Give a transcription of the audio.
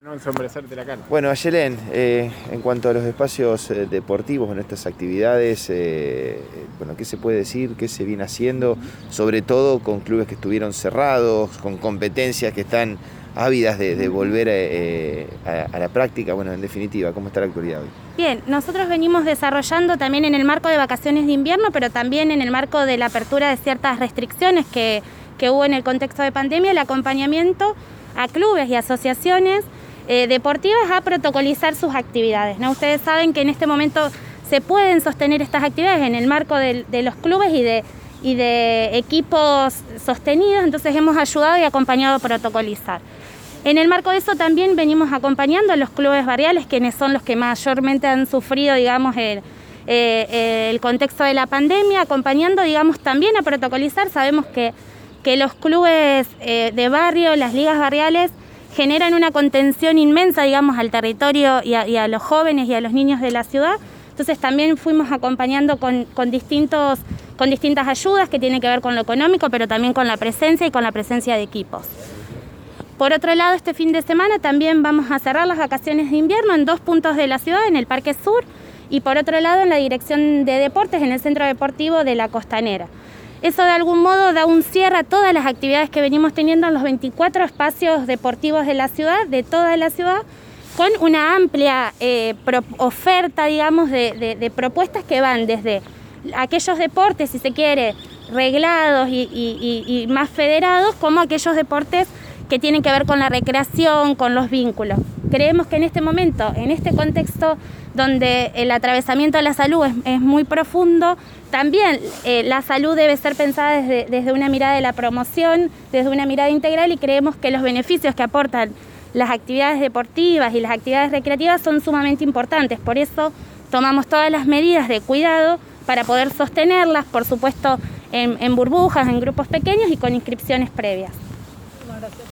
No ensombrecierte la cara. Bueno, Ayelén, eh, en cuanto a los espacios eh, deportivos en estas actividades, eh, bueno, ¿qué se puede decir? ¿Qué se viene haciendo? Sobre todo con clubes que estuvieron cerrados, con competencias que están ávidas de, de volver eh, a, a la práctica. Bueno, en definitiva, ¿cómo está la actualidad hoy? Bien, nosotros venimos desarrollando también en el marco de vacaciones de invierno, pero también en el marco de la apertura de ciertas restricciones que, que hubo en el contexto de pandemia, el acompañamiento a clubes y asociaciones eh, deportivas a protocolizar sus actividades. ¿no? Ustedes saben que en este momento se pueden sostener estas actividades en el marco de, los clubes y de, equipos sostenidos, entonces hemos ayudado y acompañado a protocolizar. En el marco de eso también venimos acompañando a los clubes barriales, quienes son los que mayormente han sufrido, digamos, el, eh, contexto de la pandemia, acompañando, digamos, también a protocolizar. Sabemos que, que los clubes eh, de barrio, las ligas barriales, generan una contención inmensa, digamos, al territorio y a, los jóvenes y a los niños de la ciudad. Entonces también fuimos acompañando con, con, distintos, con distintas ayudas que tienen que ver con lo económico, pero también con la presencia y con la presencia de equipos. Por otro lado, este fin de semana también vamos a cerrar las vacaciones de invierno en dos puntos de la ciudad, en el Parque Sur y por otro lado en la Dirección de Deportes, en el Centro Deportivo de la Costanera. Eso de algún modo da un cierre a todas las actividades que venimos teniendo en los 24 espacios deportivos de la ciudad, de toda la ciudad, con una amplia eh, oferta, digamos, de, propuestas que van desde aquellos deportes, si se quiere, reglados y, más federados, como aquellos deportes que tienen que ver con la recreación, con los vínculos. Creemos que en este momento, en este contexto donde el atravesamiento de la salud es, muy profundo, también eh, la salud debe ser pensada desde, desde, una mirada de la promoción, desde una mirada integral y creemos que los beneficios que aportan las actividades deportivas y las actividades recreativas son sumamente importantes. Por eso tomamos todas las medidas de cuidado para poder sostenerlas, por supuesto, en burbujas, en grupos pequeños y con inscripciones previas.